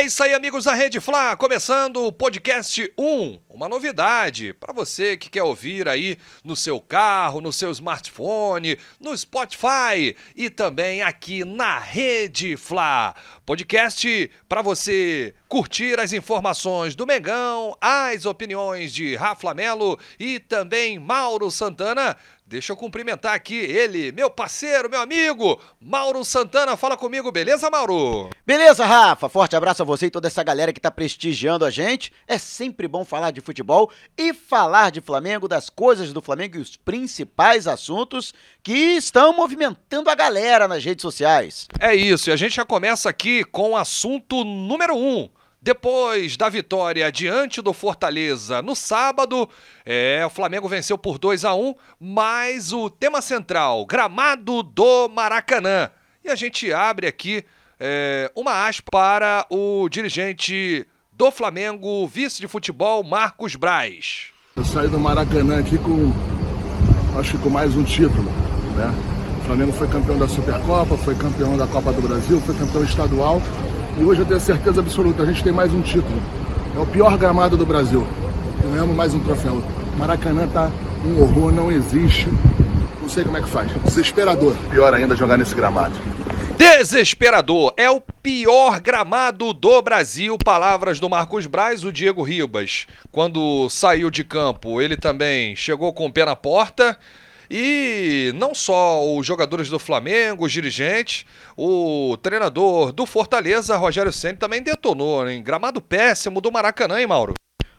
É isso aí, amigos da Rede Fla, começando o podcast 1, uma novidade para você que quer ouvir aí no seu carro, no seu smartphone, no Spotify e também aqui na Rede Fla. Podcast para você curtir as informações do Mengão, as opiniões de Rafa Melo e também Mauro Santana Deixa eu cumprimentar aqui ele, meu parceiro, meu amigo, Mauro Santana. Fala comigo, beleza, Mauro? Beleza, Rafa. Forte abraço a você e toda essa galera que tá prestigiando a gente. É sempre bom falar de futebol e falar de Flamengo, das coisas do Flamengo e os principais assuntos que estão movimentando a galera nas redes sociais. É isso, e a gente já começa aqui com o assunto número um depois da vitória diante do Fortaleza no sábado, é, o Flamengo venceu por 2 a 1 mas o tema central, gramado do Maracanã. E a gente abre aqui é, uma aspa para o dirigente do Flamengo, vice de futebol, Marcos Braz. Eu saí do Maracanã aqui com, acho que com mais um título, né? O Flamengo foi campeão da Supercopa, foi campeão da Copa do Brasil, foi campeão estadual e hoje eu tenho certeza absoluta, a gente tem mais um título. É o pior gramado do Brasil. Ganhamos mais um troféu. Maracanã tá um horror, não existe. Não sei como é que faz. Desesperador. Pior ainda jogar nesse gramado. Desesperador. É o pior gramado do Brasil. Palavras do Marcos Braz, o Diego Ribas. Quando saiu de campo, ele também chegou com o pé na porta. E não só os jogadores do Flamengo, os dirigentes, o treinador do Fortaleza, Rogério Senna, também detonou, em gramado péssimo do Maracanã, hein, Mauro?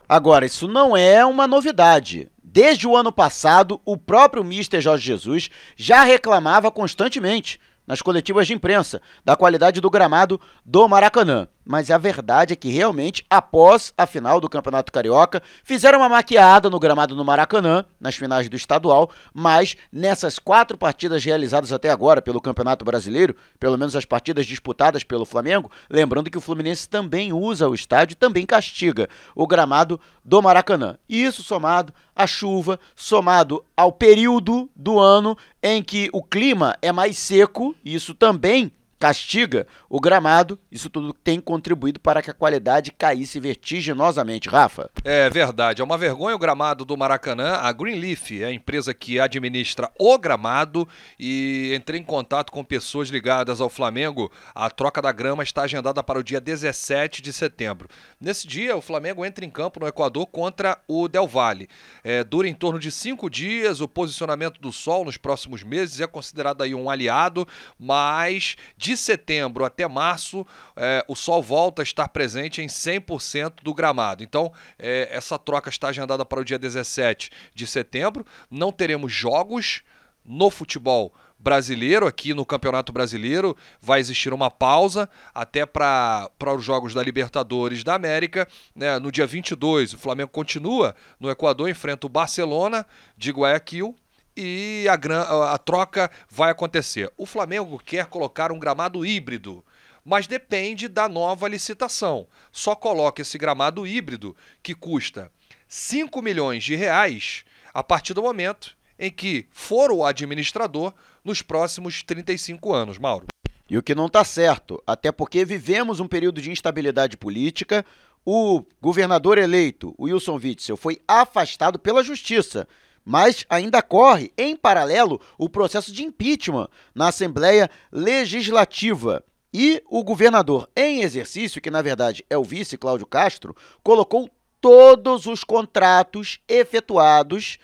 Agora, isso não é uma novidade. Desde o ano passado, o próprio Mister Jorge Jesus já reclamava constantemente nas coletivas de imprensa da qualidade do gramado do Maracanã mas a verdade é que realmente, após a final do Campeonato Carioca, fizeram uma maquiada no gramado no Maracanã, nas finais do estadual, mas nessas quatro partidas realizadas até agora pelo Campeonato Brasileiro, pelo menos as partidas disputadas pelo Flamengo, lembrando que o Fluminense também usa o estádio também castiga o gramado do Maracanã. E isso somado à chuva, somado ao período do ano em que o clima é mais seco, isso também castiga o gramado, isso tudo tem contribuído para que a qualidade caísse vertiginosamente. Rafa? É verdade, é uma vergonha o gramado do Maracanã. A Greenleaf é a empresa que administra o gramado e entrei em contato com pessoas ligadas ao Flamengo. A troca da grama está agendada para o dia 17 de setembro. Nesse dia, o Flamengo entra em campo no Equador contra o Del Valle. É, dura em torno de cinco dias. O posicionamento do Sol nos próximos meses é considerado aí um aliado, mas de de setembro até março, é, o Sol volta a estar presente em 100% do gramado. Então, é, essa troca está agendada para o dia 17 de setembro. Não teremos jogos no futebol brasileiro, aqui no Campeonato Brasileiro, vai existir uma pausa até para os Jogos da Libertadores da América. Né? No dia 22, o Flamengo continua no Equador, enfrenta o Barcelona de Guayaquil e a, a troca vai acontecer. O Flamengo quer colocar um gramado híbrido, mas depende da nova licitação. Só coloca esse gramado híbrido que custa 5 milhões de reais a partir do momento em que for o administrador nos próximos 35 anos, Mauro. E o que não está certo, até porque vivemos um período de instabilidade política. O governador eleito, Wilson Witzel, foi afastado pela justiça mas ainda corre, em paralelo, o processo de impeachment na Assembleia Legislativa. E o governador em exercício, que na verdade é o vice Cláudio Castro, colocou todos os contratos efetuados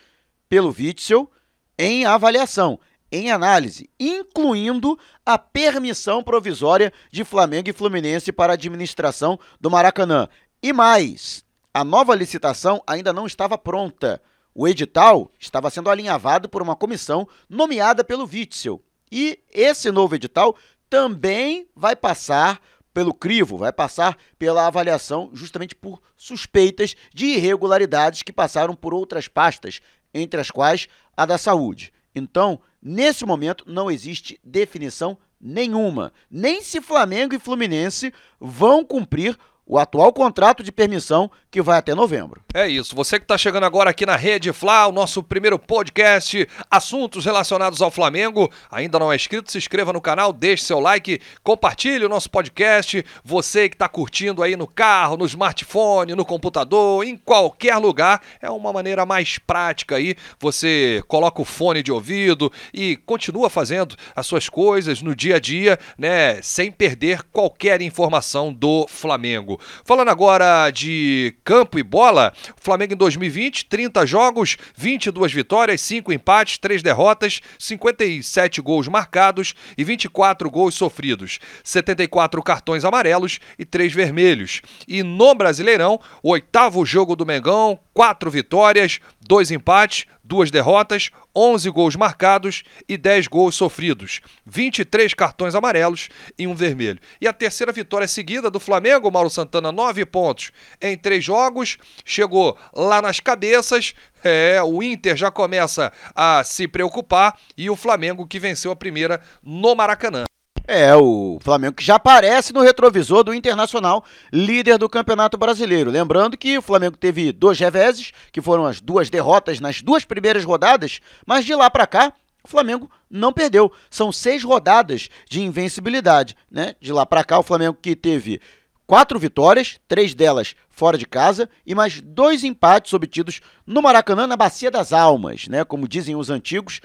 pelo Witzel em avaliação, em análise, incluindo a permissão provisória de Flamengo e Fluminense para a administração do Maracanã. E mais, a nova licitação ainda não estava pronta. O edital estava sendo alinhavado por uma comissão nomeada pelo Witzel. E esse novo edital também vai passar pelo crivo, vai passar pela avaliação justamente por suspeitas de irregularidades que passaram por outras pastas, entre as quais a da saúde. Então, nesse momento, não existe definição nenhuma, nem se Flamengo e Fluminense vão cumprir o atual contrato de permissão que vai até novembro. É isso. Você que está chegando agora aqui na Rede Fla, o nosso primeiro podcast, assuntos relacionados ao Flamengo. Ainda não é inscrito? Se inscreva no canal, deixe seu like, compartilhe o nosso podcast. Você que está curtindo aí no carro, no smartphone, no computador, em qualquer lugar, é uma maneira mais prática aí. Você coloca o fone de ouvido e continua fazendo as suas coisas no dia a dia, né, sem perder qualquer informação do Flamengo. Falando agora de campo e bola, o Flamengo em 2020, 30 jogos, 22 vitórias, 5 empates, 3 derrotas, 57 gols marcados e 24 gols sofridos, 74 cartões amarelos e 3 vermelhos. E no Brasileirão, o oitavo jogo do Mengão, 4 vitórias, 2 empates, duas derrotas, 11 gols marcados e 10 gols sofridos, 23 cartões amarelos e um vermelho. E a terceira vitória seguida do Flamengo, Mauro Santana, 9 pontos em três jogos, chegou lá nas cabeças. É, o Inter já começa a se preocupar e o Flamengo que venceu a primeira no Maracanã. É, o Flamengo que já aparece no retrovisor do Internacional, líder do Campeonato Brasileiro. Lembrando que o Flamengo teve dois reveses, que foram as duas derrotas nas duas primeiras rodadas, mas de lá para cá, o Flamengo não perdeu. São seis rodadas de invencibilidade, né? De lá para cá, o Flamengo que teve quatro vitórias, três delas fora de casa e mais dois empates obtidos no Maracanã, na Bacia das Almas, né? Como dizem os antigos,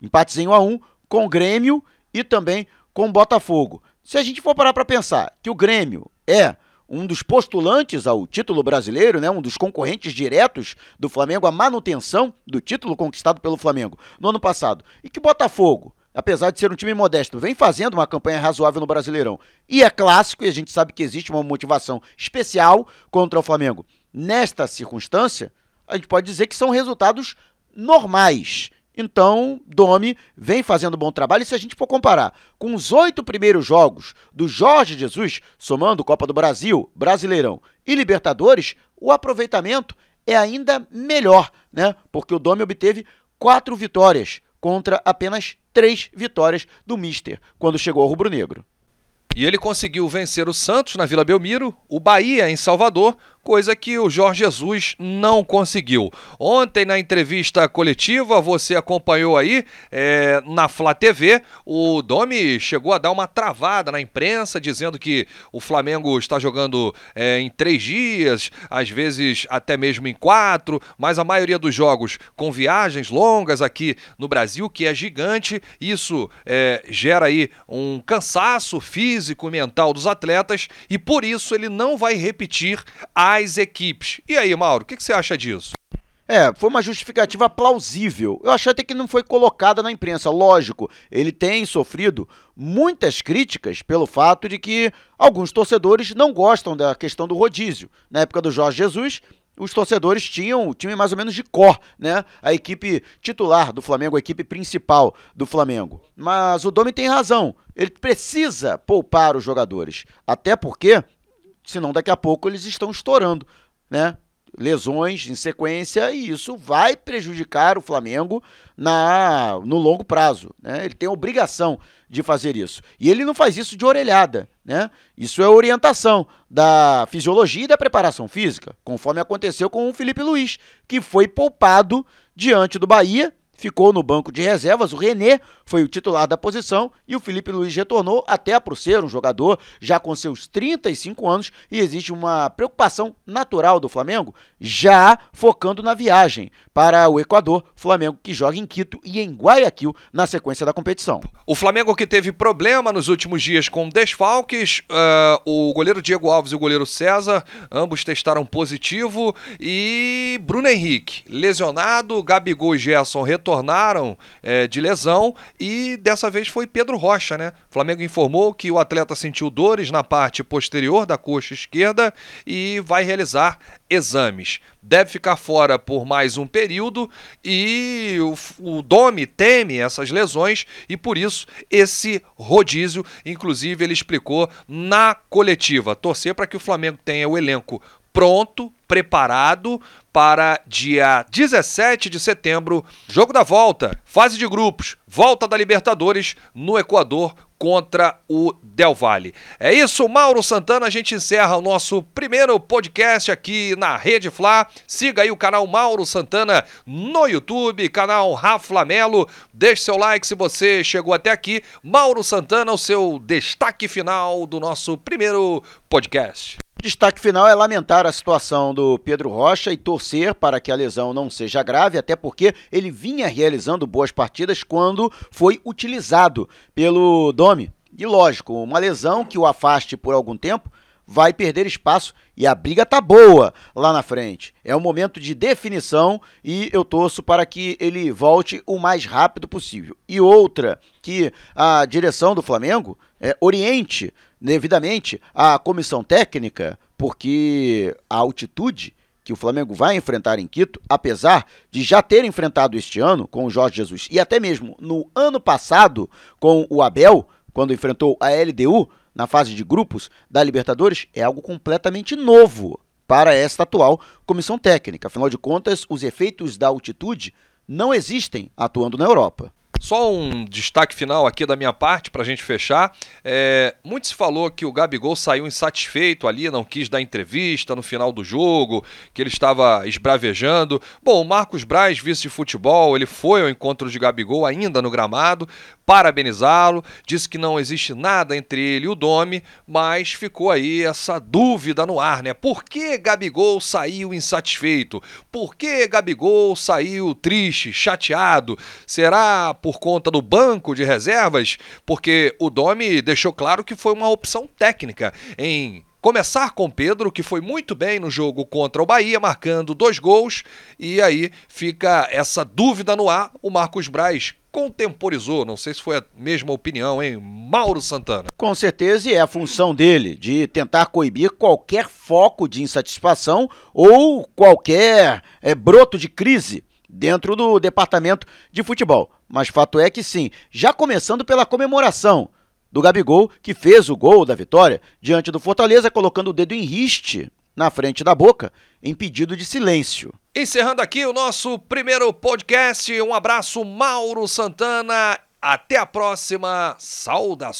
empates em 1 a 1 com o Grêmio e também com o Botafogo. Se a gente for parar para pensar que o Grêmio é um dos postulantes ao título brasileiro, né, um dos concorrentes diretos do Flamengo à manutenção do título conquistado pelo Flamengo no ano passado, e que o Botafogo, apesar de ser um time modesto, vem fazendo uma campanha razoável no Brasileirão e é clássico, e a gente sabe que existe uma motivação especial contra o Flamengo. Nesta circunstância, a gente pode dizer que são resultados normais então, Domi vem fazendo bom trabalho. E se a gente for comparar com os oito primeiros jogos do Jorge Jesus, somando Copa do Brasil, Brasileirão e Libertadores, o aproveitamento é ainda melhor, né? Porque o Domi obteve quatro vitórias contra apenas três vitórias do Mister quando chegou ao Rubro Negro. E ele conseguiu vencer o Santos na Vila Belmiro, o Bahia em Salvador, coisa que o Jorge Jesus não conseguiu. Ontem, na entrevista coletiva, você acompanhou aí é, na Flá TV, o Domi chegou a dar uma travada na imprensa, dizendo que o Flamengo está jogando é, em três dias, às vezes até mesmo em quatro, mas a maioria dos jogos com viagens longas aqui no Brasil, que é gigante. Isso é, gera aí um cansaço físico e mental dos atletas e por isso ele não vai repetir a as equipes. E aí, Mauro, o que, que você acha disso? É, foi uma justificativa plausível. Eu achei até que não foi colocada na imprensa. Lógico, ele tem sofrido muitas críticas pelo fato de que alguns torcedores não gostam da questão do rodízio. Na época do Jorge Jesus, os torcedores tinham o time mais ou menos de cor, né? A equipe titular do Flamengo, a equipe principal do Flamengo. Mas o Domi tem razão. Ele precisa poupar os jogadores. Até porque senão daqui a pouco eles estão estourando, né? Lesões em sequência e isso vai prejudicar o Flamengo na no longo prazo, né? Ele tem obrigação de fazer isso. E ele não faz isso de orelhada, né? Isso é orientação da fisiologia e da preparação física, conforme aconteceu com o Felipe Luiz, que foi poupado diante do Bahia ficou no banco de reservas. O René foi o titular da posição e o Felipe Luiz retornou até por ser um jogador já com seus 35 anos e existe uma preocupação natural do Flamengo já focando na viagem para o Equador, Flamengo que joga em Quito e em Guayaquil na sequência da competição. O Flamengo que teve problema nos últimos dias com desfalques, uh, o goleiro Diego Alves e o goleiro César, ambos testaram positivo e Bruno Henrique lesionado, Gabigol e Gerson retornaram uh, de lesão e dessa vez foi Pedro Rocha, né? O Flamengo informou que o atleta sentiu dores na parte posterior da coxa esquerda e vai realizar exames. Deve ficar fora por mais um período e o, o Domi teme essas lesões e por isso esse rodízio, inclusive ele explicou na coletiva, torcer para que o Flamengo tenha o elenco pronto, preparado para dia 17 de setembro, jogo da volta, fase de grupos, volta da Libertadores no Equador contra o Del Valle. É isso, Mauro Santana. A gente encerra o nosso primeiro podcast aqui na Rede Fla. Siga aí o canal Mauro Santana no YouTube, canal Rafa Melo. Deixe seu like se você chegou até aqui. Mauro Santana, o seu destaque final do nosso primeiro podcast. Destaque final é lamentar a situação do Pedro Rocha e torcer para que a lesão não seja grave, até porque ele vinha realizando boas partidas quando foi utilizado pelo Domi. E lógico, uma lesão que o afaste por algum tempo vai perder espaço e a briga tá boa lá na frente. É um momento de definição e eu torço para que ele volte o mais rápido possível. E outra, que a direção do Flamengo é, oriente devidamente a comissão técnica, porque a altitude que o Flamengo vai enfrentar em Quito, apesar de já ter enfrentado este ano com o Jorge Jesus e até mesmo no ano passado com o Abel, quando enfrentou a LDU na fase de grupos da Libertadores, é algo completamente novo para esta atual comissão técnica. Afinal de contas, os efeitos da altitude não existem atuando na Europa. Só um destaque final aqui da minha parte para a gente fechar. É, muito se falou que o Gabigol saiu insatisfeito ali, não quis dar entrevista no final do jogo, que ele estava esbravejando. Bom, o Marcos Braz, vice de futebol, ele foi ao encontro de Gabigol ainda no gramado, parabenizá-lo, disse que não existe nada entre ele e o Domi, mas ficou aí essa dúvida no ar, né? Por que Gabigol saiu insatisfeito? Por que Gabigol saiu triste, chateado? Será por conta do banco de reservas? Porque o Domi deixou claro que foi uma opção técnica em Começar com Pedro, que foi muito bem no jogo contra o Bahia, marcando dois gols, e aí fica essa dúvida no ar. O Marcos Braz contemporizou, não sei se foi a mesma opinião, hein? Mauro Santana. Com certeza, e é a função dele de tentar coibir qualquer foco de insatisfação ou qualquer é, broto de crise dentro do departamento de futebol. Mas fato é que sim, já começando pela comemoração do Gabigol, que fez o gol da vitória diante do Fortaleza, colocando o dedo em riste na frente da boca, em pedido de silêncio. Encerrando aqui o nosso primeiro podcast. Um abraço, Mauro Santana. Até a próxima. Saudações.